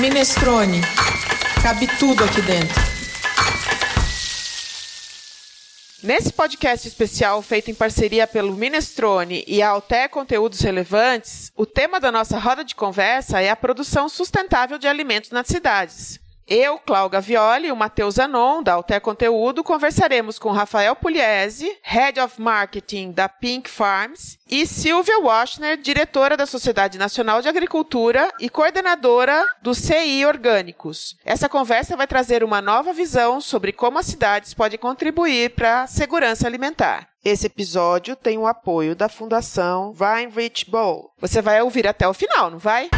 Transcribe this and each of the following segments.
Minestrone. Cabe tudo aqui dentro. Nesse podcast especial feito em parceria pelo Minestrone e a Alter Conteúdos Relevantes, o tema da nossa roda de conversa é a produção sustentável de alimentos nas cidades. Eu, Cláudia Gavioli e o Matheus Anon, da Alter Conteúdo, conversaremos com Rafael Pugliese, Head of Marketing da Pink Farms, e Silvia Washner, diretora da Sociedade Nacional de Agricultura e coordenadora do CI Orgânicos. Essa conversa vai trazer uma nova visão sobre como as cidades podem contribuir para a segurança alimentar. Esse episódio tem o apoio da Fundação Rich Bowl. Você vai ouvir até o final, não vai?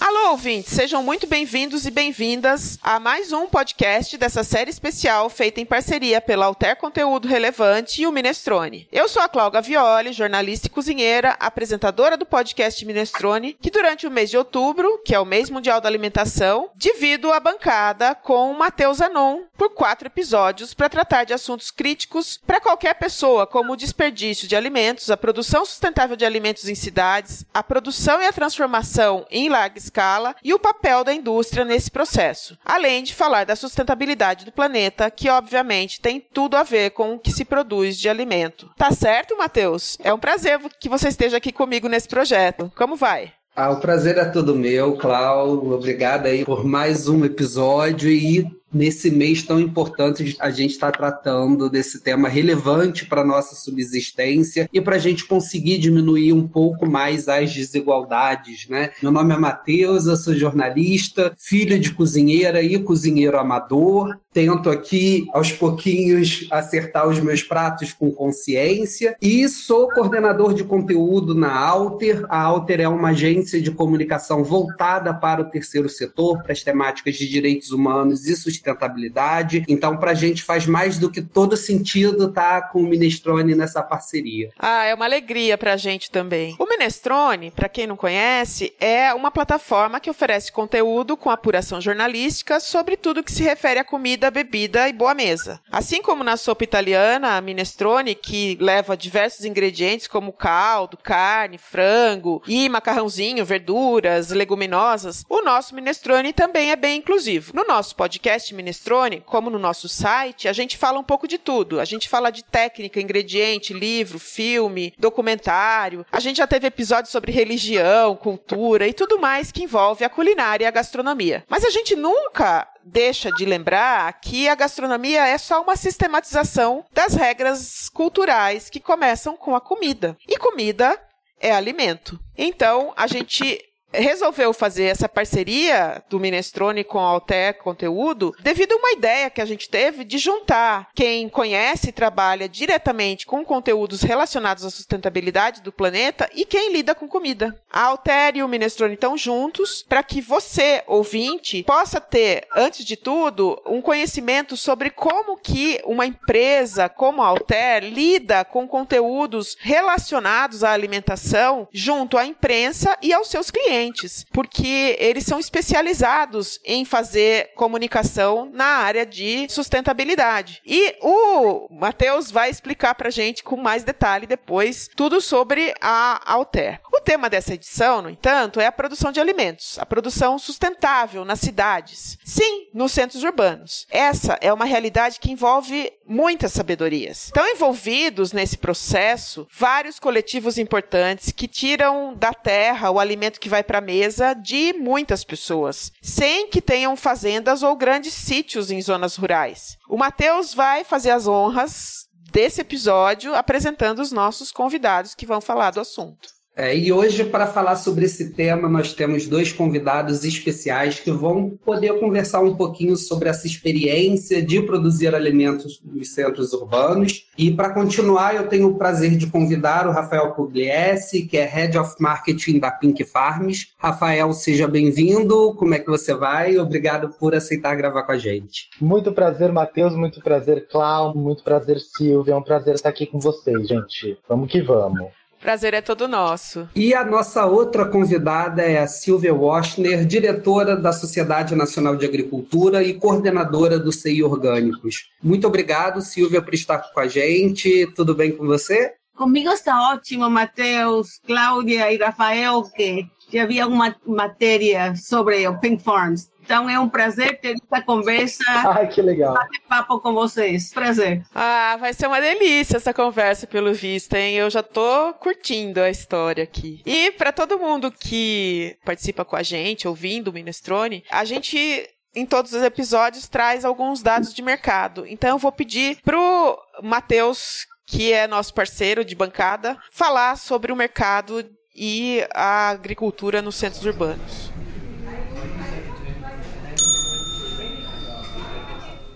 Alô, ouvintes, sejam muito bem-vindos e bem-vindas a mais um podcast dessa série especial feita em parceria pela Alter Conteúdo Relevante e o Minestrone. Eu sou a Cláudia Violi, jornalista e cozinheira, apresentadora do podcast Minestrone, que durante o mês de outubro, que é o mês mundial da alimentação, divido a bancada com o Matheus Anon por quatro episódios para tratar de assuntos críticos para qualquer pessoa, como o desperdício de alimentos, a produção sustentável de alimentos em cidades, a produção e a transformação em larga escala e o papel da indústria nesse processo. Além de falar da sustentabilidade do planeta, que obviamente tem tudo a ver com o que se produz de alimento. Tá certo, Matheus? É um prazer que você esteja aqui comigo nesse projeto. Como vai? Ah, o prazer é todo meu, Clau. Obrigada aí por mais um episódio e nesse mês tão importante, a gente está tratando desse tema relevante para nossa subsistência e para a gente conseguir diminuir um pouco mais as desigualdades. Né? Meu nome é Matheus, eu sou jornalista, filho de cozinheira e cozinheiro amador. Tento aqui, aos pouquinhos, acertar os meus pratos com consciência e sou coordenador de conteúdo na Alter. A Alter é uma agência de comunicação voltada para o terceiro setor, para as temáticas de direitos humanos e sustentabilidade. Então, para a gente faz mais do que todo sentido estar tá com o Minestrone nessa parceria. Ah, é uma alegria para a gente também. O Minestrone, para quem não conhece, é uma plataforma que oferece conteúdo com apuração jornalística sobre tudo que se refere a comida, bebida e boa mesa. Assim como na sopa italiana, a Minestrone, que leva diversos ingredientes como caldo, carne, frango e macarrãozinho, verduras, leguminosas, o nosso Minestrone também é bem inclusivo. No nosso podcast Minestrone, como no nosso site, a gente fala um pouco de tudo. A gente fala de técnica, ingrediente, livro, filme, documentário. A gente já teve episódios sobre religião, cultura e tudo mais que envolve a culinária e a gastronomia. Mas a gente nunca deixa de lembrar que a gastronomia é só uma sistematização das regras culturais que começam com a comida. E comida é alimento. Então, a gente resolveu fazer essa parceria do Minestrone com a Alter Conteúdo devido a uma ideia que a gente teve de juntar quem conhece e trabalha diretamente com conteúdos relacionados à sustentabilidade do planeta e quem lida com comida. A Alter e o Minestrone estão juntos para que você, ouvinte, possa ter, antes de tudo, um conhecimento sobre como que uma empresa como a Alter lida com conteúdos relacionados à alimentação junto à imprensa e aos seus clientes clientes, porque eles são especializados em fazer comunicação na área de sustentabilidade. E o Matheus vai explicar para gente com mais detalhe depois tudo sobre a Alter. O tema dessa edição, no entanto, é a produção de alimentos, a produção sustentável nas cidades. Sim, nos centros urbanos. Essa é uma realidade que envolve muitas sabedorias. Estão envolvidos nesse processo vários coletivos importantes que tiram da terra o alimento que vai para a mesa de muitas pessoas, sem que tenham fazendas ou grandes sítios em zonas rurais. O Matheus vai fazer as honras desse episódio apresentando os nossos convidados que vão falar do assunto. É, e hoje, para falar sobre esse tema, nós temos dois convidados especiais que vão poder conversar um pouquinho sobre essa experiência de produzir alimentos nos centros urbanos. E para continuar, eu tenho o prazer de convidar o Rafael Pugliese, que é Head of Marketing da Pink Farms. Rafael, seja bem-vindo. Como é que você vai? Obrigado por aceitar gravar com a gente. Muito prazer, Matheus. Muito prazer, Clau. Muito prazer, Silvia. É um prazer estar aqui com vocês, gente. Vamos que vamos. Prazer é todo nosso. E a nossa outra convidada é a Silvia Washner, diretora da Sociedade Nacional de Agricultura e coordenadora do CI Orgânicos. Muito obrigado, Silvia, por estar com a gente. Tudo bem com você? Comigo está ótimo, Matheus, Cláudia e Rafael, que já havia uma matéria sobre o Pink Farms. Então é um prazer ter essa conversa. Ai, que legal. Bater papo com vocês. Prazer. Ah, vai ser uma delícia essa conversa, pelo visto, hein? Eu já tô curtindo a história aqui. E para todo mundo que participa com a gente, ouvindo o Minestrone, a gente em todos os episódios traz alguns dados de mercado. Então eu vou pedir pro Matheus, que é nosso parceiro de bancada, falar sobre o mercado e a agricultura nos centros urbanos.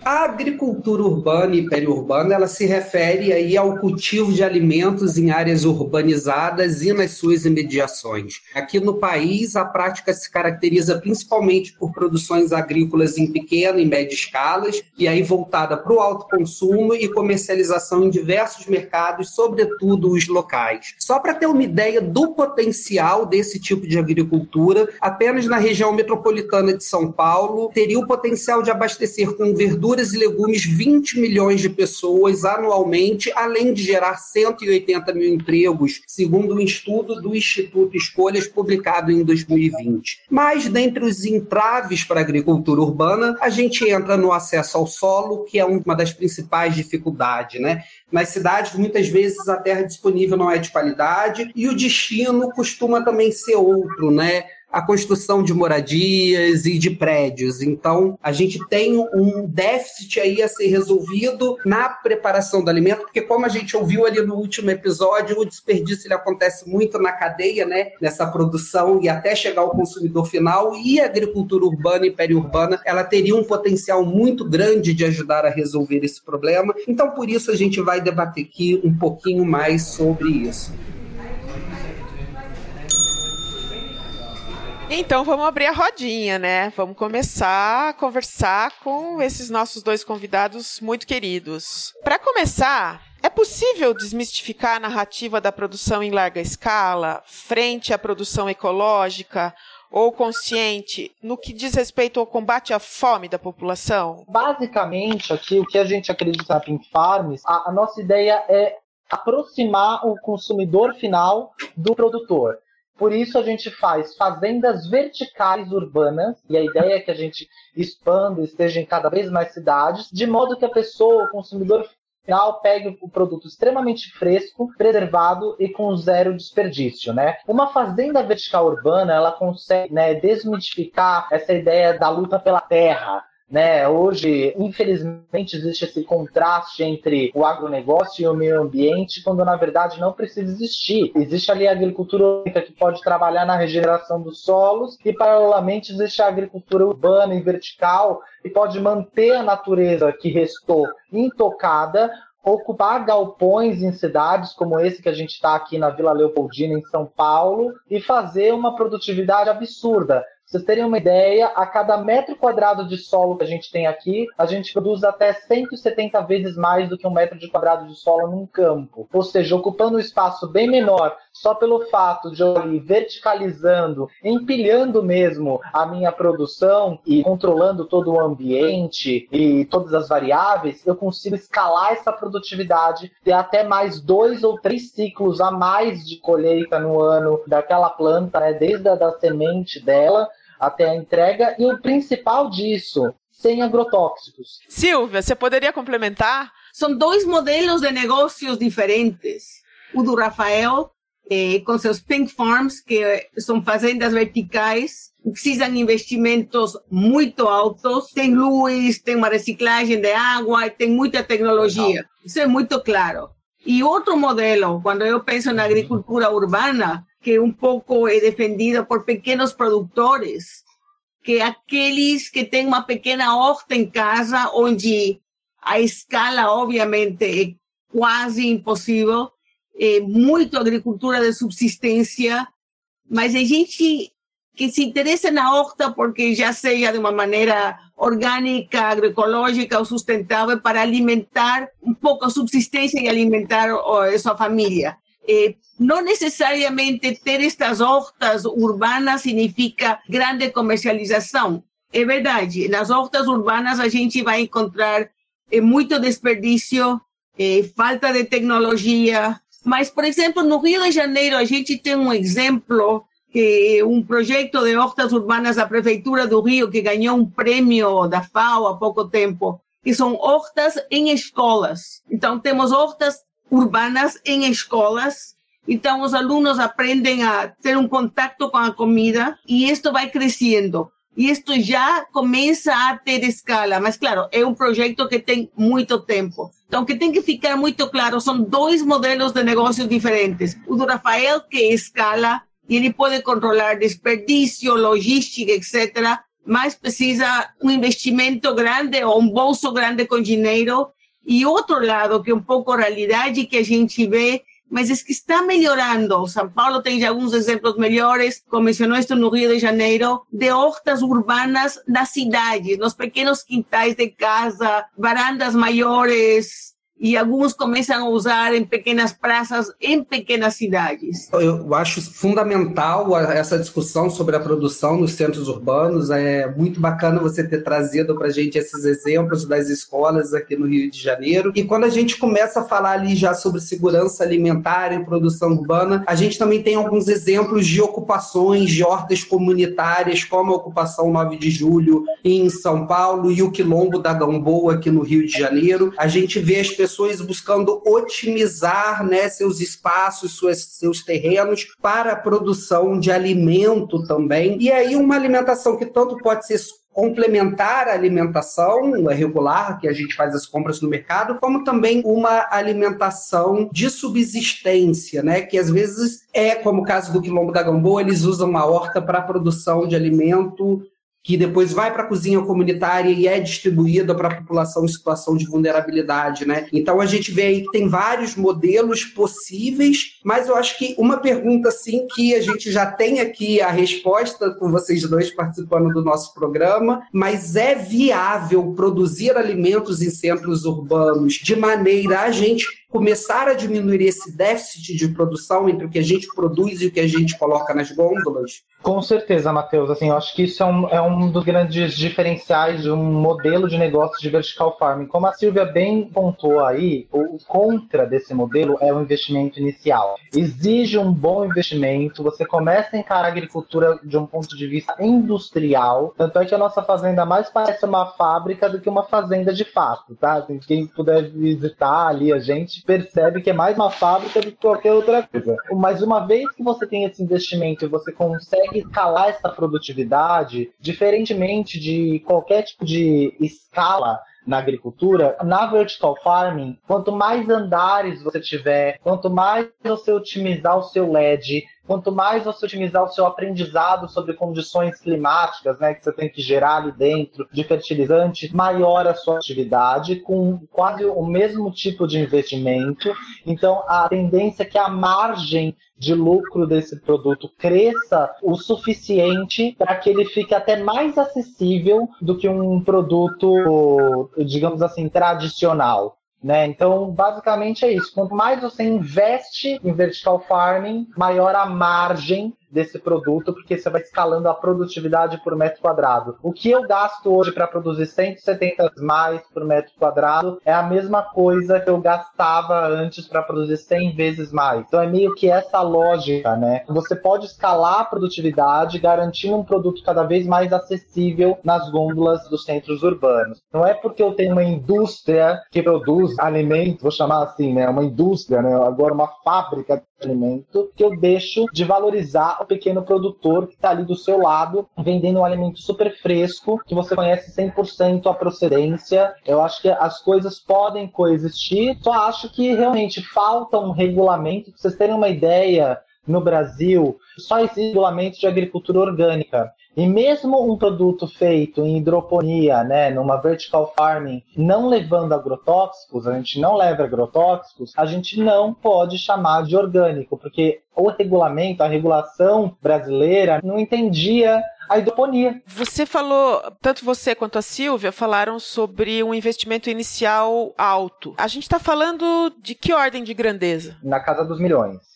A agricultura urbana e periurbana, ela se refere aí ao cultivo de alimentos em áreas urbanizadas e nas suas imediações. Aqui no país, a prática se caracteriza principalmente por produções agrícolas em pequena e média escalas, e aí voltada para o alto consumo e comercialização em diversos mercados, sobretudo os locais. Só para ter uma ideia do potencial desse tipo de agricultura, apenas na região metropolitana de São Paulo teria o potencial de abastecer com verduras verduras e legumes 20 milhões de pessoas anualmente, além de gerar 180 mil empregos, segundo um estudo do Instituto Escolhas publicado em 2020. Mas, dentre os entraves para a agricultura urbana, a gente entra no acesso ao solo, que é uma das principais dificuldades, né? Nas cidades, muitas vezes a terra disponível não é de qualidade e o destino costuma também ser outro, né? A construção de moradias e de prédios. Então, a gente tem um déficit aí a ser resolvido na preparação do alimento, porque como a gente ouviu ali no último episódio, o desperdício ele acontece muito na cadeia, né, nessa produção e até chegar ao consumidor final, e a agricultura urbana e periurbana, ela teria um potencial muito grande de ajudar a resolver esse problema. Então, por isso a gente vai debater aqui um pouquinho mais sobre isso. Então vamos abrir a rodinha, né? Vamos começar a conversar com esses nossos dois convidados muito queridos. Para começar, é possível desmistificar a narrativa da produção em larga escala, frente à produção ecológica ou consciente, no que diz respeito ao combate à fome da população? Basicamente, aqui, o que a gente acredita Pink Farms, a, a nossa ideia é aproximar o consumidor final do produtor. Por isso a gente faz fazendas verticais urbanas, e a ideia é que a gente expanda, esteja em cada vez mais cidades, de modo que a pessoa, o consumidor final pegue o produto extremamente fresco, preservado e com zero desperdício, né? Uma fazenda vertical urbana, ela consegue né, desmitificar essa ideia da luta pela terra, né? Hoje, infelizmente, existe esse contraste entre o agronegócio e o meio ambiente, quando na verdade não precisa existir. Existe ali a agricultura que pode trabalhar na regeneração dos solos, e paralelamente existe a agricultura urbana e vertical, que pode manter a natureza que restou intocada, ocupar galpões em cidades como esse que a gente está aqui na Vila Leopoldina, em São Paulo, e fazer uma produtividade absurda vocês terem uma ideia, a cada metro quadrado de solo que a gente tem aqui, a gente produz até 170 vezes mais do que um metro de quadrado de solo num campo. Ou seja, ocupando um espaço bem menor, só pelo fato de eu ir verticalizando, empilhando mesmo a minha produção e controlando todo o ambiente e todas as variáveis, eu consigo escalar essa produtividade, ter até mais dois ou três ciclos a mais de colheita no ano daquela planta, né, desde a da semente dela até a entrega e o principal disso, sem agrotóxicos. Silvia, você poderia complementar? São dois modelos de negócios diferentes. O do Rafael, eh, com seus Pink Farms, que são fazendas verticais, precisam investimentos muito altos, tem luz, tem uma reciclagem de água, tem muita tecnologia. Isso é muito claro. E outro modelo, quando eu penso na agricultura urbana, que um pouco é defendida por pequenos produtores, que aqueles que têm uma pequena horta em casa, onde a escala, obviamente, é quase impossível, é muito agricultura de subsistência, mas a gente que se interessa na horta porque já seja de uma maneira orgânica, agroecológica ou sustentável para alimentar um pouco a subsistência e alimentar a sua família. Eh, no necesariamente ter estas hortas urbanas significa grande comercialização. É verdade, nas hortas urbanas a gente vai encontrar eh, muito desperdício, eh, falta de tecnologia, Mas, por exemplo, no Rio de Janeiro, a gente tem um exemplo um projeto de hortas urbanas da Prefeitura do Rio, que ganhou um prêmio da FAO há pouco tempo, que são hortas em escolas. Então, temos hortas urbanas em escolas. Então, os alunos aprendem a ter um contato com a comida e isto vai crescendo. E isto já começa a ter escala, mas claro, é um projeto que tem muito tempo. Então, o que tem que ficar muito claro são dois modelos de negócios diferentes. O do Rafael, que escala, e ele pode controlar desperdício, logística, etc., mas precisa um investimento grande ou um bolso grande com dinheiro. E outro lado, que é um pouco realidade que a gente vê, mas é que está melhorando. São Paulo tem já alguns exemplos melhores, como mencionou isto no Rio de Janeiro, de hortas urbanas das cidades, nos pequenos quintais de casa, varandas maiores, e alguns começam a usar em pequenas praças, em pequenas cidades. Eu acho fundamental essa discussão sobre a produção nos centros urbanos. É muito bacana você ter trazido para a gente esses exemplos das escolas aqui no Rio de Janeiro. E quando a gente começa a falar ali já sobre segurança alimentar e produção urbana, a gente também tem alguns exemplos de ocupações de hortas comunitárias, como a ocupação 9 de julho em São Paulo e o Quilombo da Gamboa aqui no Rio de Janeiro. A gente vê as pessoas pessoas buscando otimizar né, seus espaços, suas, seus terrenos para a produção de alimento também. E aí, uma alimentação que tanto pode ser complementar a alimentação regular, que a gente faz as compras no mercado, como também uma alimentação de subsistência, né? Que às vezes é, como o caso do Quilombo da Gamboa, eles usam a horta para a produção de alimento que depois vai para a cozinha comunitária e é distribuída para a população em situação de vulnerabilidade, né? Então a gente vê aí que tem vários modelos possíveis, mas eu acho que uma pergunta assim que a gente já tem aqui a resposta com vocês dois participando do nosso programa, mas é viável produzir alimentos em centros urbanos de maneira a gente começar a diminuir esse déficit de produção entre o que a gente produz e o que a gente coloca nas gôndolas? Com certeza, Matheus. Assim, eu acho que isso é um, é um dos grandes diferenciais de um modelo de negócio de vertical farming. Como a Silvia bem pontuou aí, o contra desse modelo é o investimento inicial. Exige um bom investimento, você começa a encarar a agricultura de um ponto de vista industrial. Tanto é que a nossa fazenda mais parece uma fábrica do que uma fazenda de fato, tá? Assim, quem puder visitar ali a gente percebe que é mais uma fábrica do que qualquer outra coisa. Mas uma vez que você tem esse investimento e você consegue escalar essa produtividade, diferentemente de qualquer tipo de escala na agricultura, na vertical farming, quanto mais andares você tiver, quanto mais você otimizar o seu LED, quanto mais você otimizar o seu aprendizado sobre condições climáticas, né, que você tem que gerar ali dentro de fertilizante, maior a sua atividade com quase o mesmo tipo de investimento. Então, a tendência é que a margem de lucro desse produto cresça o suficiente para que ele fique até mais acessível do que um produto, digamos assim, tradicional. Né? Então, basicamente é isso. Quanto mais você investe em vertical farming, maior a margem desse produto, porque você vai escalando a produtividade por metro quadrado. O que eu gasto hoje para produzir 170 mais por metro quadrado é a mesma coisa que eu gastava antes para produzir 100 vezes mais. Então é meio que essa lógica, né? Você pode escalar a produtividade, garantindo um produto cada vez mais acessível nas gôndolas dos centros urbanos. Não é porque eu tenho uma indústria que produz alimentos, vou chamar assim, né? Uma indústria, né? Agora uma fábrica alimento, que eu deixo de valorizar o pequeno produtor que está ali do seu lado, vendendo um alimento super fresco, que você conhece 100% a procedência. Eu acho que as coisas podem coexistir, só acho que realmente falta um regulamento. Pra vocês terem uma ideia, no Brasil, só existe regulamento de agricultura orgânica. E mesmo um produto feito em hidroponia, né, numa vertical farming, não levando agrotóxicos, a gente não leva agrotóxicos, a gente não pode chamar de orgânico, porque o regulamento, a regulação brasileira não entendia a hidroponia. Você falou, tanto você quanto a Silvia falaram sobre um investimento inicial alto. A gente está falando de que ordem de grandeza? Na casa dos milhões.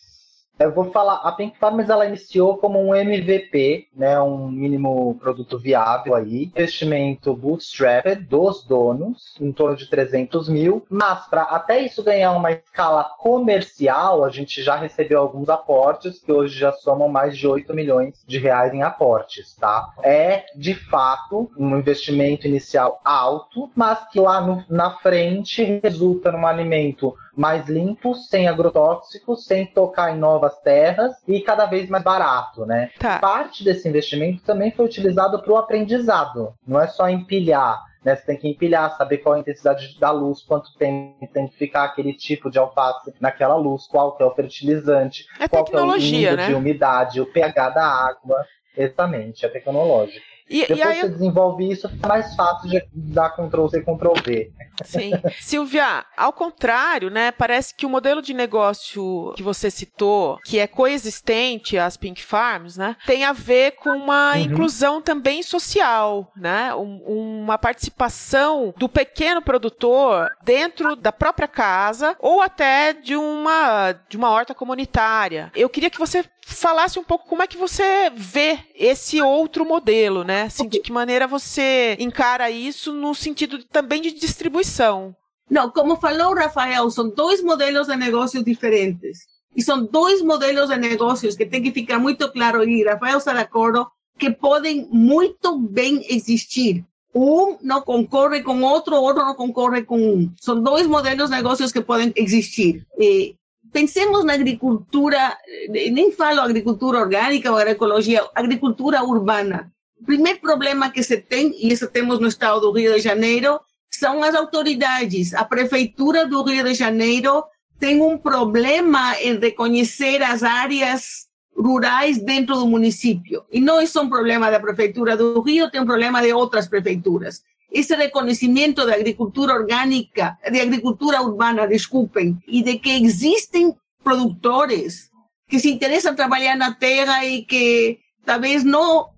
Eu vou falar, a Pink Farmers ela iniciou como um MVP, né, um mínimo produto viável aí, investimento bootstrapped dos donos, em torno de 300 mil, mas para até isso ganhar uma escala comercial, a gente já recebeu alguns aportes, que hoje já somam mais de 8 milhões de reais em aportes, tá? É, de fato, um investimento inicial alto, mas que lá no, na frente resulta num alimento mais limpo, sem agrotóxicos, sem tocar em novas terras e cada vez mais barato, né? Tá. Parte desse investimento também foi utilizado para o aprendizado. Não é só empilhar, né? Você tem que empilhar, saber qual é a intensidade da luz, quanto tempo tem que ficar aquele tipo de alface naquela luz, qual que é o fertilizante, É qual que é o nível né? de umidade, o pH da água. Exatamente, é tecnológico. E, e Depois aí, você desenvolve isso, fica mais fácil de dar Ctrl C, Ctrl V. Sim. Silvia, ao contrário, né? Parece que o modelo de negócio que você citou, que é coexistente às Pink Farms, né? Tem a ver com uma Uhum. inclusão também social, né? Um- uma participação do pequeno produtor dentro da própria casa ou até de uma, de uma horta comunitária. Eu queria que você falasse um pouco como é que você vê esse outro modelo, né? Assim, de que maneira você encara isso no sentido também de distribuição. Não, como falou o Rafael, são dois modelos de negócios diferentes. E são dois modelos de negócios que tem que ficar muito claro, e Rafael está de acordo, que podem muito bem existir. Um não concorre com outro, outro não concorre com um. São dois modelos de negócios que podem existir. E pensemos na agricultura, eh, nem falo agricultura orgânica ou agroecologia, agricultura urbana. O primeiro problema que se tem, e isso temos no estado do Rio de Janeiro, são as autoridades. A prefeitura do Rio de Janeiro tem um problema em reconhecer as áreas rurais dentro do município. E não é só um problema da prefeitura do Rio, tem um problema de outras prefeituras. Esse reconhecimento da agricultura orgânica, de agricultura urbana, desculpem, e de que existem produtores que se interessam trabalhar na terra e que talvez não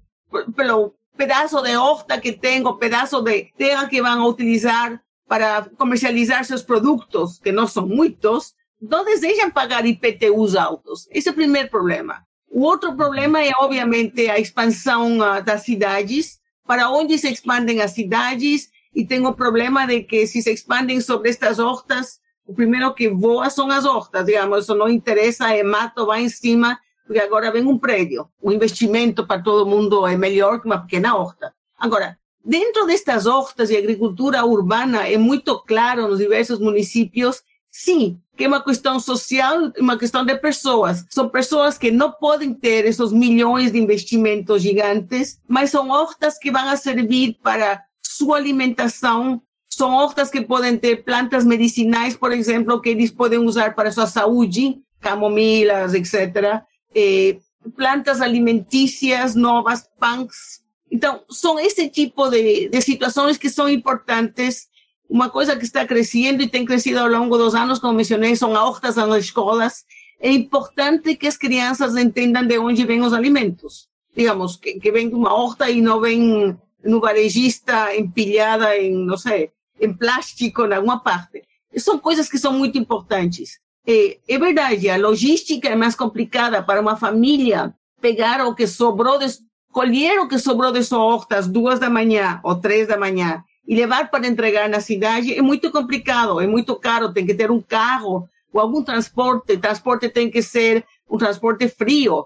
pelo pedaço de horta que tem, o pedaço de terra que vão utilizar para comercializar seus produtos, que não são muitos, não desejam pagar IPTUs altos. Esse é o primeiro problema. O outro problema é, obviamente, a expansão ah, das cidades, para onde se expandem as cidades, e tem o problema de que se se expandem sobre estas hortas, o primeiro que voa são as hortas, digamos, isso não interessa, é mato, vai em cima, porque agora vem um prédio. O investimento para todo mundo é melhor que uma pequena horta. Agora, dentro destas hortas e agricultura urbana, é muito claro nos diversos municípios, sim, que é uma questão social, uma questão de pessoas. São pessoas que não podem ter esses milhões de investimentos gigantes, mas são hortas que vão servir para sua alimentação. São hortas que podem ter plantas medicinais, por exemplo, que eles podem usar para sua saúde, camomilas, etc. Eh, plantas alimentícias novas, punks. Então, são esse tipo de, de situações que são importantes uma coisa que está crescendo e tem crescido ao longo dos anos, como mencionei, são hortas nas escolas. É importante que as crianças entendam de onde vêm os alimentos. Digamos, que, que vem de uma horta e não vem no varejista empilhada em, não sei, em plástico em alguma parte. São coisas que são muito importantes. É, é verdade, a logística é mais complicada para uma família pegar o que sobrou, de, colher o que sobrou de sua horta às duas da manhã ou três da manhã e levar para entregar na cidade é muito complicado, é muito caro, tem que ter um carro ou algum transporte, transporte tem que ser um transporte frio.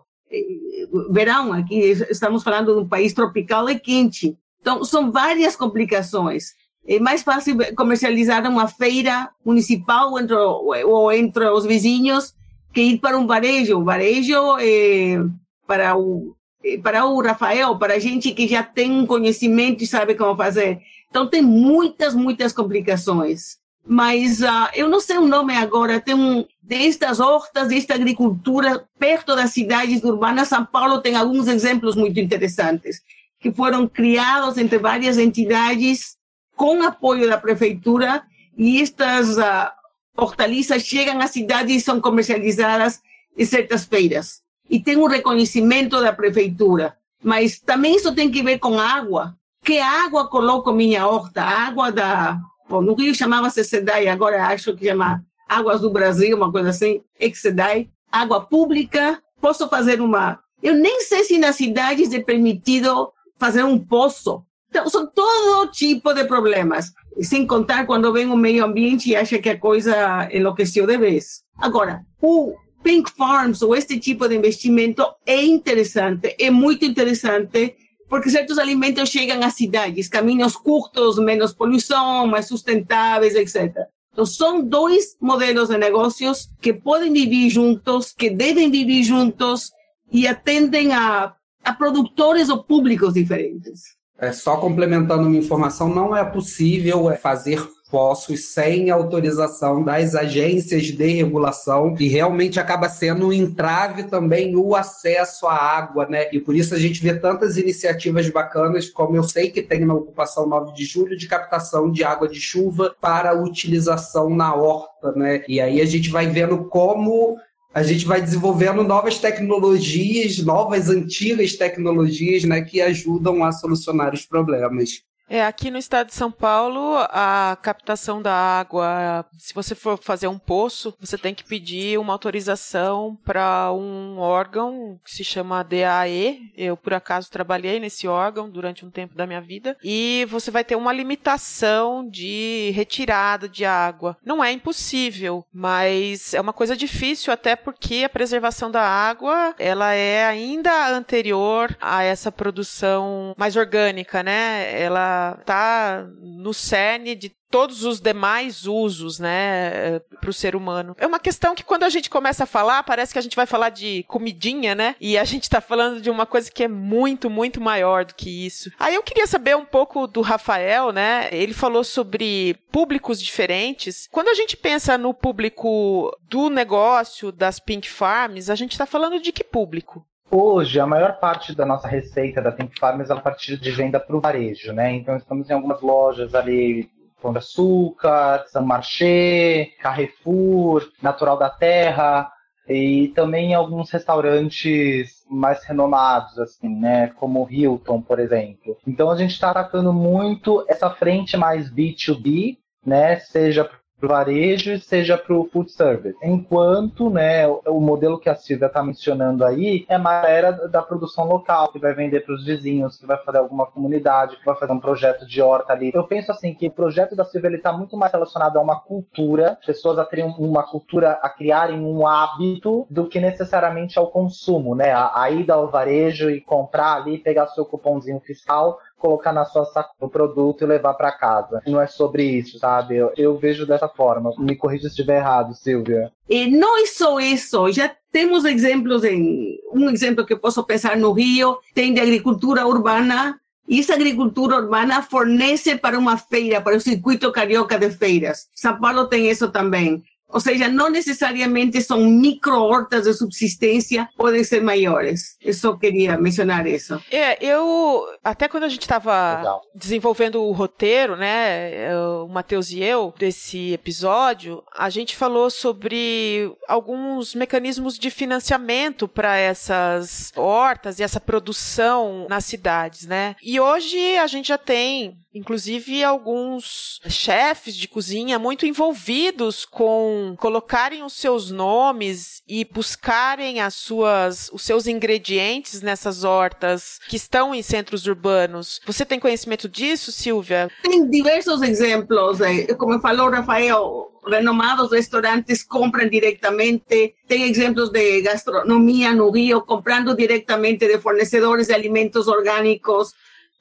Verão, aqui estamos falando de um país tropical e quente. Então, são várias complicações. É mais fácil comercializar uma feira municipal entre, ou entre os vizinhos que ir para um varejo. O varejo é para o, é para o Rafael, para a gente que já tem um conhecimento e sabe como fazer. Então, tem muitas, muitas complicações. Mas uh, eu não sei o nome agora. Tem um, destas hortas, desta agricultura, perto das cidades urbanas, São Paulo tem alguns exemplos muito interessantes, que foram criados entre várias entidades com apoio da prefeitura, e estas uh, hortaliças chegam à cidade e são comercializadas em certas feiras. E tem um reconhecimento da prefeitura. Mas também isso tem que ver com água que água coloco minha horta? Água da. Bom, no Rio chamava-se SEDAI, agora acho que chama Águas do Brasil, uma coisa assim, Exedai. água pública, posso fazer uma. Eu nem sei se nas cidades é permitido fazer um poço. Então, são todo tipo de problemas. Sem contar quando vem o meio ambiente e acha que a coisa enlouqueceu de vez. Agora, o Pink Farms ou este tipo de investimento é interessante, é muito interessante, porque certos alimentos chegam às cidades, caminhos curtos, menos poluição, mais sustentáveis, etc. Então, são dois modelos de negócios que podem viver juntos, que devem viver juntos e atendem a, a produtores ou públicos diferentes. É, só complementando uma informação, não é possível fazer poços sem autorização das agências de regulação e realmente acaba sendo um entrave também o acesso à água, né? E por isso a gente vê tantas iniciativas bacanas, como eu sei que tem na ocupação 9 de julho, de captação de água de chuva para utilização na horta, né? E aí a gente vai vendo como a gente vai desenvolvendo novas tecnologias, novas antigas tecnologias, né, que ajudam a solucionar os problemas. É, aqui no estado de São Paulo, a captação da água, se você for fazer um poço, você tem que pedir uma autorização para um órgão que se chama DAE. Eu, por acaso, trabalhei nesse órgão durante um tempo da minha vida. E você vai ter uma limitação de retirada de água. Não é impossível, mas é uma coisa difícil, até porque a preservação da água, ela é ainda anterior a essa produção mais orgânica, né? Ela está no cerne de todos os demais usos, né, para o ser humano. É uma questão que quando a gente começa a falar, parece que a gente vai falar de comidinha, né? E a gente está falando de uma coisa que é muito, muito maior do que isso. Aí eu queria saber um pouco do Rafael, né? Ele falou sobre públicos diferentes. Quando a gente pensa no público do negócio das Pink Farms, a gente está falando de que público? Hoje, a maior parte da nossa receita da Pink Farms é a partir de venda para o varejo, né? Então, estamos em algumas lojas ali, Pão de Açúcar, Saint Marché, Carrefour, Natural da Terra, e também alguns restaurantes mais renomados, assim, né? Como Hilton, por exemplo. Então, a gente está atacando muito essa frente mais B2B, né? Seja para o varejo, seja para o food service. Enquanto né, o, modelo que a Silvia está mencionando aí é mais era da produção local, que vai vender para os vizinhos, que vai fazer alguma comunidade, que vai fazer um projeto de horta ali. Eu penso assim que o projeto da Silvia está muito mais relacionado a uma cultura, pessoas a terem uma cultura, a criarem um hábito, do que necessariamente ao consumo, né? A, a ida ao varejo e comprar ali, pegar seu cupomzinho fiscal colocar na sua sacola o produto e levar para casa. Não é sobre isso, sabe? Eu, eu, vejo dessa forma. Me corrija se estiver errado, Silvia. E não é só isso. Já temos exemplos em um exemplo que posso pensar no Rio tem de agricultura urbana e essa agricultura urbana fornece para uma feira, para o circuito carioca de feiras. São Paulo tem isso também. Ou seja, não necessariamente são micro-hortas de subsistência, podem ser maiores. Eu só queria mencionar isso. É, eu, até quando a gente estava desenvolvendo o roteiro, né, o Matheus e eu, desse episódio, a gente falou sobre alguns mecanismos de financiamento para essas hortas e essa produção nas cidades, né? E hoje a gente já tem inclusive alguns chefes de cozinha muito envolvidos com colocarem os seus nomes e buscarem as suas, os seus ingredientes nessas hortas que estão em centros urbanos. Você tem conhecimento disso, Silvia? Tem diversos exemplos. Eh, como falou Rafael, renomados restaurantes compram diretamente. Tem exemplos de gastronomia no Rio comprando diretamente de fornecedores de alimentos orgânicos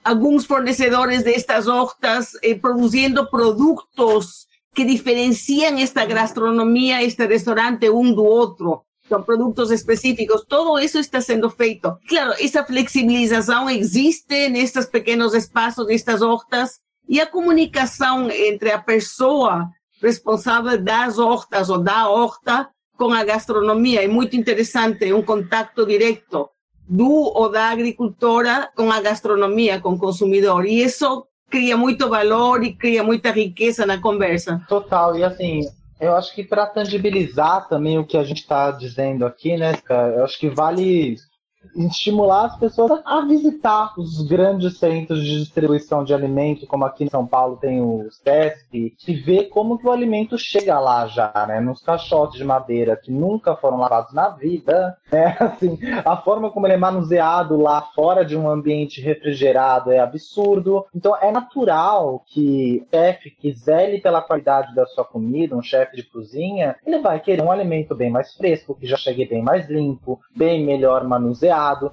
alguns fornecedores destas hortas eh, produzindo produtos que diferenciam esta gastronomia, este restaurante um do outro. São produtos específicos. Todo isso está sendo feito. Claro, essa flexibilização existe nestes pequenos espaços, nestas hortas, e a comunicação entre a pessoa responsável das hortas ou da horta com a gastronomia é muito interessante, um contato direto do ou da agricultora com a gastronomia, com o consumidor. E isso cria muito valor e cria muita riqueza na conversa. Total. E assim, eu acho que para tangibilizar também o que a gente está dizendo aqui, né, eu acho que vale estimular as pessoas a visitar os grandes centros de distribuição de alimento, como aqui em São Paulo tem o SESC, e ver como que o alimento chega lá já, né? Nos caixotes de madeira que nunca foram lavados na vida, né? Assim, a forma como ele é manuseado lá fora de um ambiente refrigerado é absurdo. Então é natural que o chefe que zele pela qualidade da sua comida, um chefe de cozinha, ele vai querer um alimento bem mais fresco, que já chegue bem mais limpo, bem melhor manuseado.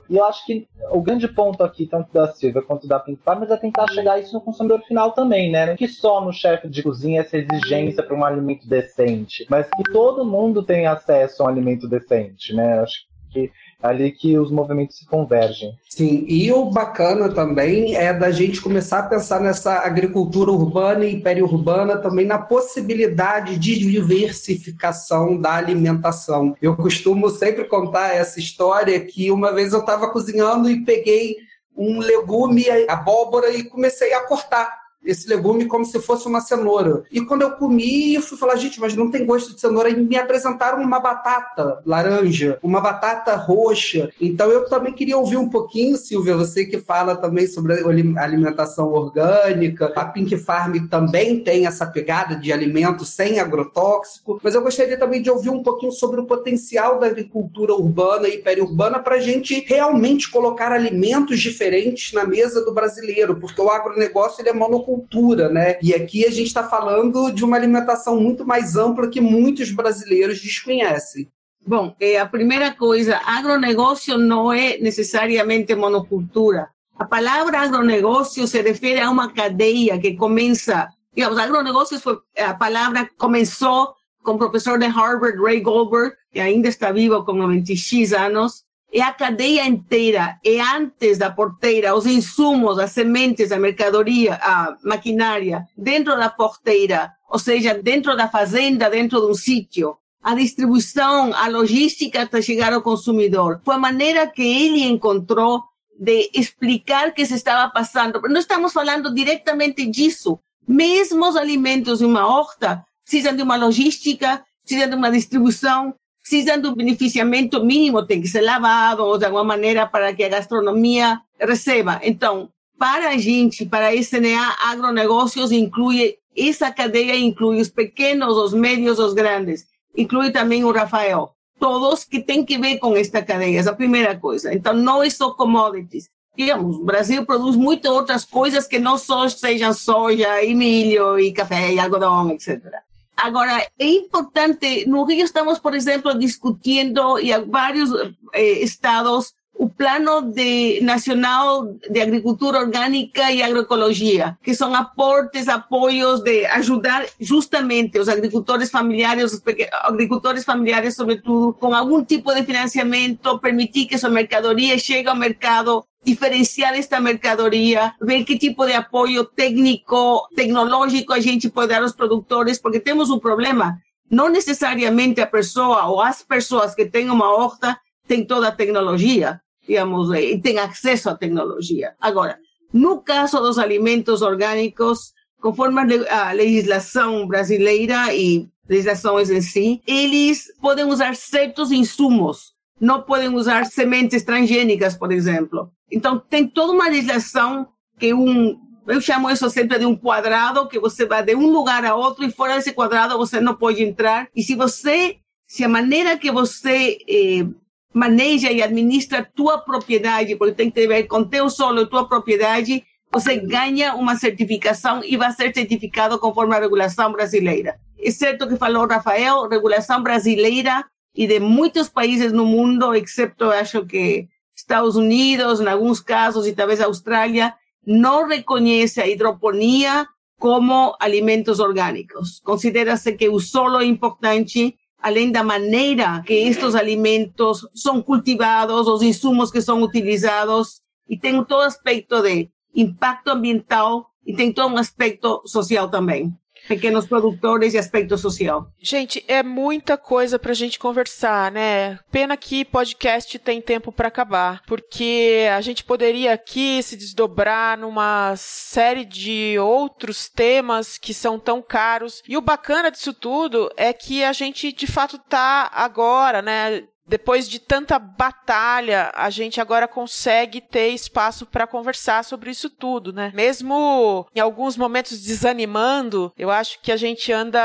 E eu acho que o grande ponto aqui, tanto da Silvia quanto da Pink Farmers, é tentar chegar isso no consumidor final também, né? Não que só no chefe de cozinha essa exigência para um alimento decente, mas que todo mundo tenha acesso a um alimento decente, né? Acho que ali que os movimentos se convergem. Sim, e o bacana também é da gente começar a pensar nessa agricultura urbana e periurbana também na possibilidade de diversificação da alimentação. Eu costumo sempre contar essa história que uma vez eu estava cozinhando e peguei um legume, abóbora, e comecei a cortar esse legume como se fosse uma cenoura. E quando eu comi, eu fui falar, gente, mas não tem gosto de cenoura. E me apresentaram uma batata laranja, uma batata roxa. Então eu também queria ouvir um pouquinho, Silvia, você que fala também sobre alimentação orgânica. A Pink Farm também tem essa pegada de alimento sem agrotóxico. Mas eu gostaria também de ouvir um pouquinho sobre o potencial da agricultura urbana e periurbana para a gente realmente colocar alimentos diferentes na mesa do brasileiro, porque o agronegócio ele é monocultural cultura, né? E aqui a gente está falando de uma alimentação muito mais ampla que muitos brasileiros desconhecem. Bom, eh, a primeira coisa, agronegócio não é necessariamente monocultura. A palavra agronegócio se refere a uma cadeia que começa, digamos, agronegócios foi, a palavra começou com o professor de Harvard, Ray Goldberg, que ainda está vivo com 96 anos, é a cadeia inteira, é antes da porteira, os insumos, as sementes, a mercadoria, a maquinária, dentro da porteira, ou seja, dentro da fazenda, dentro de um sítio. A distribuição, a logística até chegar ao consumidor. Foi a maneira que ele encontrou de explicar que se estava passando. Não estamos falando diretamente disso. Mesmo os alimentos de uma horta precisam de uma logística, precisam de uma distribuição, precisam do beneficiamento mínimo, tem que ser lavado ou de alguma maneira para que a gastronomia receba. Então, para a gente, para a SNA Agronegócios, inclui essa cadeia, inclui os pequenos, os médios, os grandes, inclui também o Rafael. Todos que têm que ver com esta cadeia, essa é a primeira coisa. Então, não é só commodities. Digamos, o Brasil produz muitas outras coisas que não só sejam soja e milho e café e algodão, etc. Agora, é importante, no Rio estamos, por exemplo, discutindo, e vários eh, estados, o plano de, nacional de agricultura orgânica e agroecologia, que são aportes, apoios de ajudar justamente os agricultores familiares, os agricultores familiares, sobretudo, com algum tipo de financiamento, permitir que sua mercadoria chegue ao mercado diferenciar esta mercadoria, ver qué tipo de apoyo técnico, tecnológico a gente pode dar aos produtores, porque temos um problema. Não necessariamente a pessoa ou as pessoas que têm uma horta têm toda a tecnologia, digamos, e têm acesso à tecnologia. Agora, no caso dos alimentos orgânicos, conforme a legislação brasileira e legislações em si, eles podem usar certos insumos não podem usar sementes transgênicas, por exemplo. Então, tem toda uma legislação que um, eu chamo isso sempre de um quadrado, que você vai de um lugar a outro e fora desse quadrado você não pode entrar. E se você, se a maneira que você eh, maneja e administra tua propriedade, porque tem que ver com teu solo tua propriedade, você ganha uma certificação e vai ser certificado conforme a regulação brasileira. É certo que falou Rafael, regulação brasileira e de muitos países no mundo, excepto acho que Estados Unidos, em alguns casos, e talvez Austrália, não reconhece a hidroponia como alimentos orgânicos. Considera-se que o solo importante, além da maneira que estes alimentos são cultivados, os insumos que são utilizados, e tem todo aspecto de impacto ambiental e tem todo um aspecto social também pequenos produtores e aspecto social. Gente, é muita coisa pra gente conversar, né? Pena que podcast tem tempo para acabar, porque a gente poderia aqui se desdobrar numa série de outros temas que são tão caros. E o bacana disso tudo é que a gente de fato tá agora, né? Depois de tanta batalha, a gente agora consegue ter espaço para conversar sobre isso tudo, né? Mesmo em alguns momentos desanimando, eu acho que a gente anda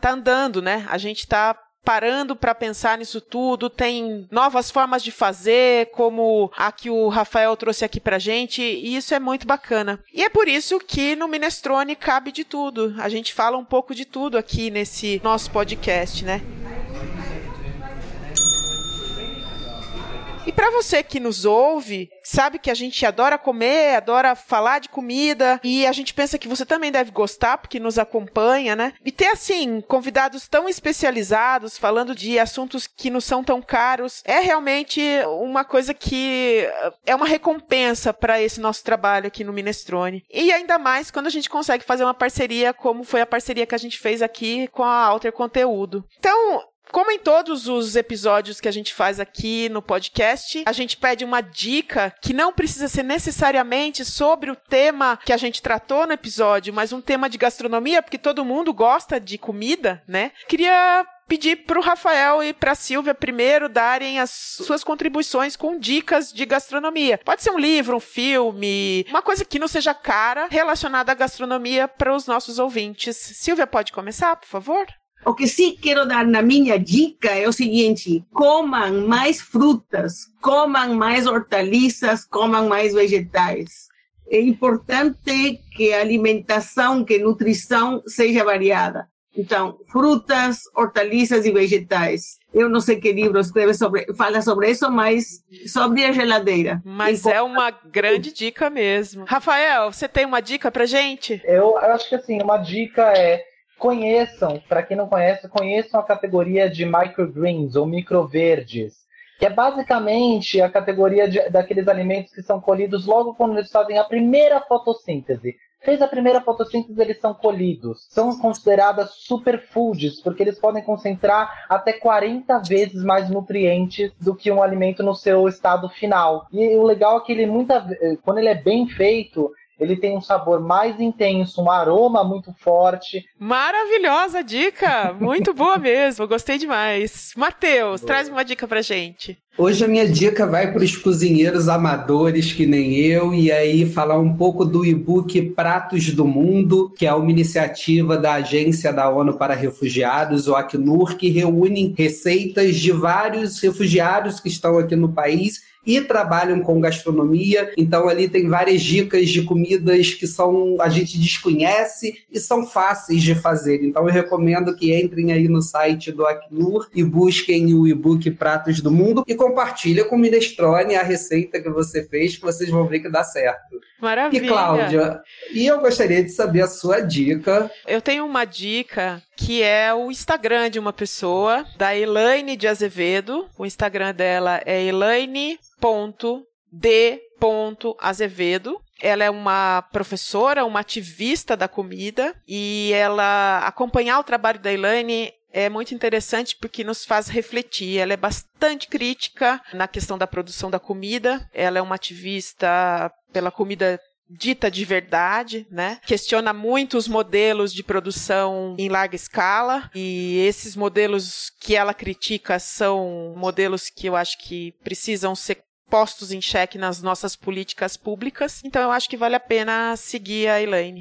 tá andando, né? A gente tá parando para pensar nisso tudo, tem novas formas de fazer, como a que o Rafael trouxe aqui pra gente, e isso é muito bacana. E é por isso que no Minestrone cabe de tudo. A gente fala um pouco de tudo aqui nesse nosso podcast, né? Para você que nos ouve, sabe que a gente adora comer, adora falar de comida e a gente pensa que você também deve gostar porque nos acompanha, né? E ter assim convidados tão especializados falando de assuntos que não são tão caros é realmente uma coisa que é uma recompensa para esse nosso trabalho aqui no Minestrone. E ainda mais quando a gente consegue fazer uma parceria como foi a parceria que a gente fez aqui com a Alter Conteúdo. Então, como em todos os episódios que a gente faz aqui no podcast, a gente pede uma dica que não precisa ser necessariamente sobre o tema que a gente tratou no episódio, mas um tema de gastronomia, porque todo mundo gosta de comida, né? Queria pedir para o Rafael e para a Silvia primeiro darem as suas contribuições com dicas de gastronomia. Pode ser um livro, um filme, uma coisa que não seja cara relacionada à gastronomia para os nossos ouvintes. Silvia, pode começar, por favor? O que sim quero dar na minha dica é o seguinte: comam mais frutas, comam mais hortaliças, comam mais vegetais. É importante que a alimentação, que a nutrição seja variada. Então, frutas, hortaliças e vegetais. Eu não sei que livro escreve sobre, fala sobre isso, mas sobre a geladeira. Mas é uma grande dica mesmo. Rafael, você tem uma dica pra gente? Eu, eu acho que assim, uma dica é conheçam, para quem não conhece, conheçam a categoria de microgreens ou microverdes, que é basicamente a categoria de, daqueles alimentos que são colhidos logo quando eles fazem a primeira fotossíntese. Fez a primeira fotossíntese, eles são colhidos. São consideradas superfoods, porque eles podem concentrar até 40 vezes mais nutrientes do que um alimento no seu estado final. E o legal é que ele muita, quando ele é bem feito, ele tem um sabor mais intenso, um aroma muito forte. Maravilhosa dica! Muito boa mesmo, gostei demais. Matheus, traz uma dica pra gente. Hoje a minha dica vai para os cozinheiros amadores que nem eu, e aí falar um pouco do e-book Pratos do Mundo, que é uma iniciativa da Agência da ONU para Refugiados, o Acnur, que reúne receitas de vários refugiados que estão aqui no país e trabalham com gastronomia. Então ali tem várias dicas de comidas que são a gente desconhece e são fáceis de fazer. Então eu recomendo que entrem aí no site do Acnur e busquem o e-book Pratos do Mundo e compartilha com o Minestrone a receita que você fez, que vocês vão ver que dá certo. Maravilha. E Cláudia, e eu gostaria de saber a sua dica. Eu tenho uma dica que é o Instagram de uma pessoa, da Elaine de Azevedo. O Instagram dela é elaine.d.azevedo. Ela é uma professora, uma ativista da comida e ela acompanhar o trabalho da Elaine é muito interessante porque nos faz refletir. Ela é bastante crítica na questão da produção da comida. Ela é uma ativista pela comida dita de verdade, né? Questiona muito os modelos de produção em larga escala e esses modelos que ela critica são modelos que eu acho que precisam ser postos em xeque nas nossas políticas públicas. Então eu acho que vale a pena seguir a Elaine.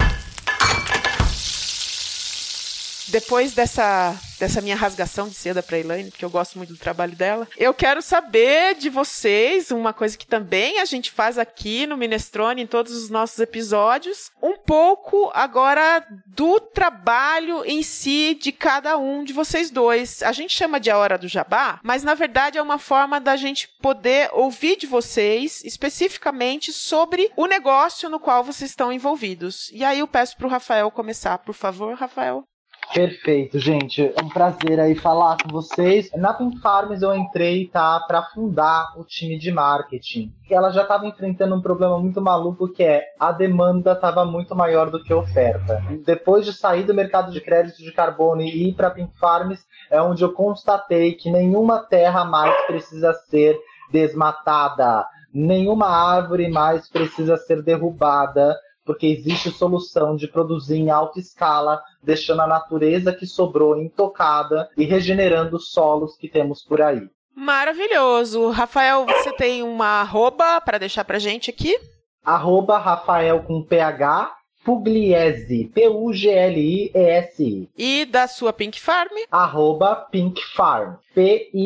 Depois dessa dessa minha rasgação de seda para Elaine, porque eu gosto muito do trabalho dela. Eu quero saber de vocês uma coisa que também a gente faz aqui no Minestrone em todos os nossos episódios, um pouco agora do trabalho em si de cada um de vocês dois. A gente chama de a hora do jabá, mas na verdade é uma forma da gente poder ouvir de vocês especificamente sobre o negócio no qual vocês estão envolvidos. E aí eu peço para o Rafael começar, por favor, Rafael. Perfeito, gente. É um prazer aí falar com vocês. Na Pink Farms eu entrei, tá, para fundar o time de marketing. Ela já estava enfrentando um problema muito maluco que é a demanda estava muito maior do que a oferta. Depois de sair do mercado de crédito de carbono e ir para Pink Farms, é onde eu constatei que nenhuma terra mais precisa ser desmatada, nenhuma árvore mais precisa ser derrubada porque existe solução de produzir em alta escala, deixando a natureza que sobrou intocada e regenerando os solos que temos por aí. Maravilhoso. Rafael, você tem uma arroba para deixar pra gente aqui? Arroba Rafael com PH Pugliese, P-U-G-L-I-E-S-I. E da sua Pink Farm? Arroba Pink Farm, P-I-N-K-F-A-R-N-S.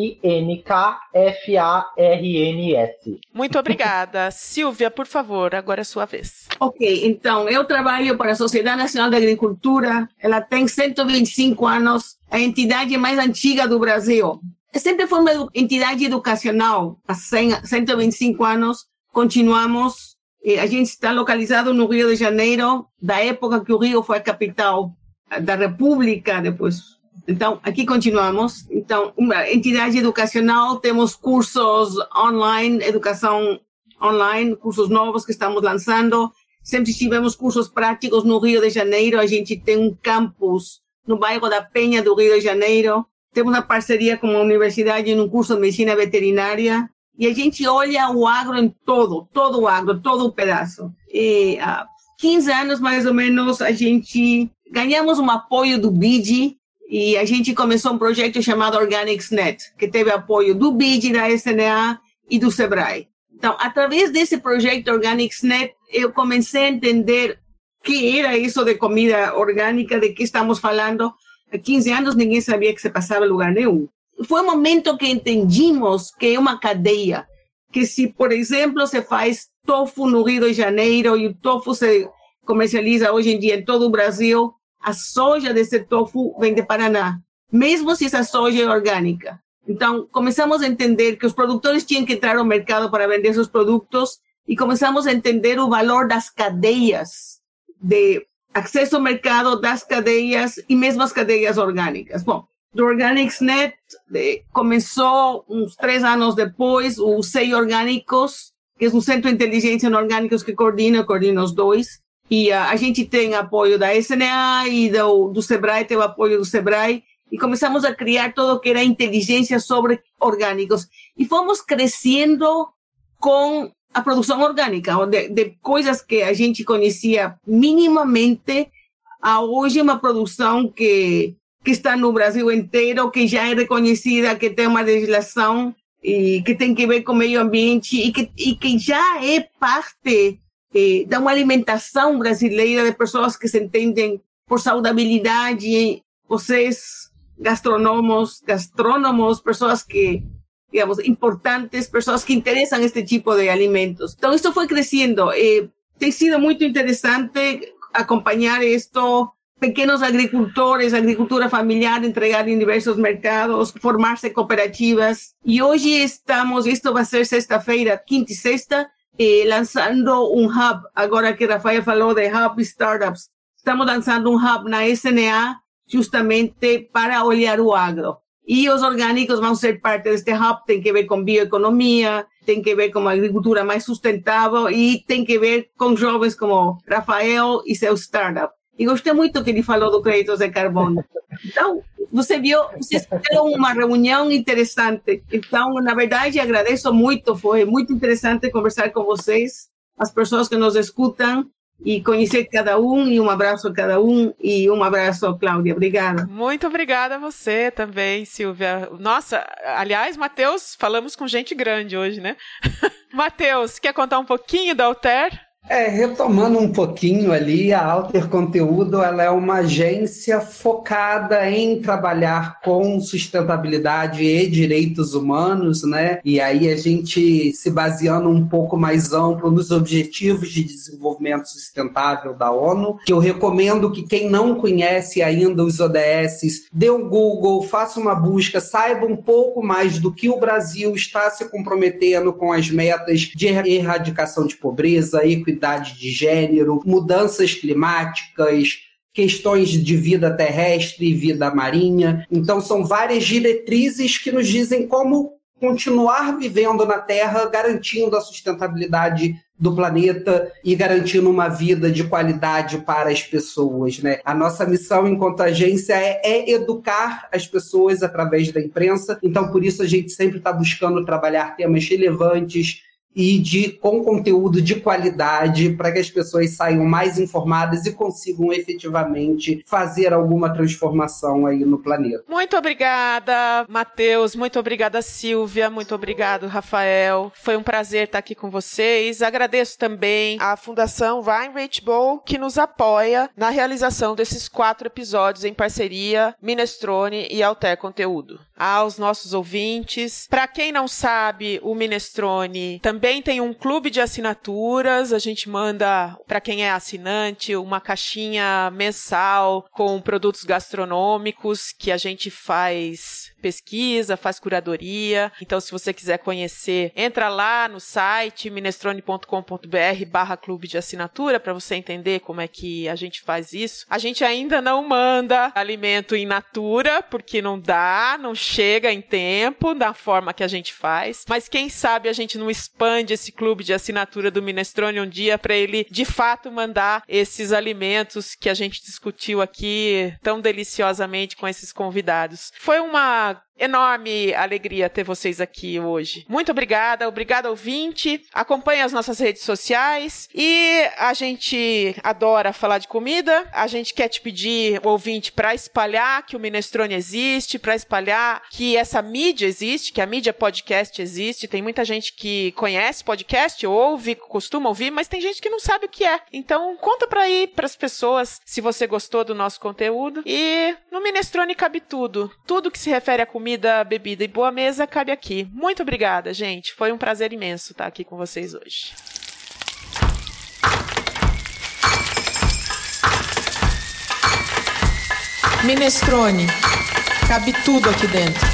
Muito obrigada. Silvia, por favor, agora é sua vez. Ok, então, eu trabalho para a Sociedade Nacional de Agricultura. Ela tem 125 anos, a entidade mais antiga do Brasil. Sempre foi uma entidade educacional. Há 100, 125 anos, continuamos a gente está localizado no Rio de Janeiro, da época que o Rio foi a capital da República, depois. Então, aqui continuamos. Então, uma entidade educacional, temos cursos online, educação online, cursos novos que estamos lançando. Sempre tivemos cursos práticos no Rio de Janeiro. A gente tem um campus no bairro da Penha do Rio de Janeiro. Temos uma parceria com a universidade num curso de medicina veterinária e a gente olha o agro em todo, todo o agro, todo o pedaço. E há 15 anos, mais ou menos, a gente ganhamos um apoio do BID e a gente começou um projeto chamado Organics Net, que teve apoio do BID, da SNA e do SEBRAE. Então, através desse projeto Organics Net, eu comecei a entender que era isso de comida orgânica, de que estamos falando. Há 15 anos ninguém sabia que se passava em lugar nenhum foi o momento que entendimos que é uma cadeia. Que se, por exemplo, se faz tofu no Rio de Janeiro e o tofu se comercializa hoje em dia em todo o Brasil, a soja desse tofu vem de Paraná, mesmo se essa soja é orgânica. Então, começamos a entender que os produtores tinham que entrar ao mercado para vender seus produtos e começamos a entender o valor das cadeias de acesso ao mercado das cadeias e mesmo as cadeias orgânicas. Bom, do Organicsnet começou uns três anos depois o SEI Orgânicos, que é um centro de inteligência em orgânicos que coordina, coordina os dois. E a gente tem apoio da SNA e do, do SEBRAE, tem o apoio do SEBRAE. E começamos a criar todo o que era inteligência sobre orgânicos. E fomos crescendo com a produção orgânica, de, de coisas que a gente conhecia minimamente, a hoje uma produção que que está no Brasil inteiro, que já é reconhecida, que tem uma legislação e que tem que ver com o meio ambiente e que, e que já é parte eh, da uma alimentação brasileira de pessoas que se entendem por saudabilidade, vocês gastrônomos, gastrônomos, pessoas que, digamos, importantes, pessoas que interessam este tipo de alimentos. Então, isso foi crescendo. Eh, tem sido muito interessante acompanhar isto pequenos agricultores, agricultura familiar, entregar em diversos mercados, formar-se cooperativas. E hoje estamos, isto vai ser sexta-feira, quinta e sexta, eh, lançando um hub, agora que Rafael falou de hub startups, estamos lançando um hub na SNA justamente para olhar o agro. E os orgânicos vão ser parte deste hub, tem que ver com bioeconomia, tem que ver com uma agricultura mais sustentável e tem que ver com jovens como Rafael e seu startup. E gostei muito que ele falou do crédito de carbono. Então, você viu, vocês fizeram uma reunião interessante. Então, na verdade, agradeço muito. Foi muito interessante conversar com vocês, as pessoas que nos escutam e conhecer cada um e um abraço a cada um e um abraço Cláudia. Obrigada. Muito obrigada a você também, Silvia. Nossa, aliás, Matheus, falamos com gente grande hoje, né? Matheus, quer contar um pouquinho da Alter? É, retomando um pouquinho ali, a Alter Conteúdo ela é uma agência focada em trabalhar com sustentabilidade e direitos humanos, né? E aí a gente se baseando um pouco mais amplo nos objetivos de desenvolvimento sustentável da ONU, que eu recomendo que quem não conhece ainda os ODS, dê um Google, faça uma busca, saiba um pouco mais do que o Brasil está se comprometendo com as metas de erradicação de pobreza, equidade de gênero, mudanças climáticas, questões de vida terrestre e vida marinha. Então, são várias diretrizes que nos dizem como continuar vivendo na Terra, garantindo a sustentabilidade do planeta e garantindo uma vida de qualidade para as pessoas. Né? A nossa missão enquanto agência é, é educar as pessoas através da imprensa, então por isso a gente sempre está buscando trabalhar temas relevantes e de com conteúdo de qualidade para que as pessoas saiam mais informadas e consigam efetivamente fazer alguma transformação aí no planeta. Muito obrigada, Matheus, muito obrigada, Silvia, muito obrigado, Rafael. Foi um prazer estar aqui com vocês. Agradeço também a Fundação Ryan Rich Bowl que nos apoia na realização desses quatro episódios em parceria Minestrone e Alter Conteúdo. Aos nossos ouvintes, para quem não sabe, o Minestrone também tem um clube de assinaturas. A gente manda para quem é assinante uma caixinha mensal com produtos gastronômicos que a gente faz pesquisa, faz curadoria. Então, se você quiser conhecer, entra lá no site minestrone.com.br barra clube de assinatura para você entender como é que a gente faz isso. A gente ainda não manda alimento in natura, porque não dá, não chega em tempo da forma que a gente faz. Mas quem sabe a gente não expande esse clube de assinatura do Minestrone um dia para ele de fato mandar esses alimentos que a gente discutiu aqui tão deliciosamente com esses convidados. Foi uma enorme alegria ter vocês aqui hoje. Muito obrigada, obrigada ouvinte. Acompanhe as nossas redes sociais e a gente adora falar de comida. A gente quer te pedir, ouvinte, para espalhar que o Minestrone existe, para espalhar que essa mídia existe, que a mídia podcast existe. Tem muita gente que conhece podcast, ouve, costuma ouvir, mas tem gente que não sabe o que é. Então, conta para aí para as pessoas se você gostou do nosso conteúdo. E no Minestrone cabe tudo. Tudo que se refere a comida comida, bebida e boa mesa cabe aqui. Muito obrigada, gente. Foi um prazer imenso estar aqui com vocês hoje. Minestrone. Cabe tudo aqui dentro.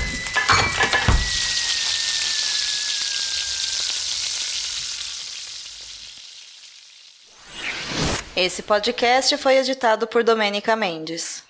Esse podcast foi editado por Domênica Mendes.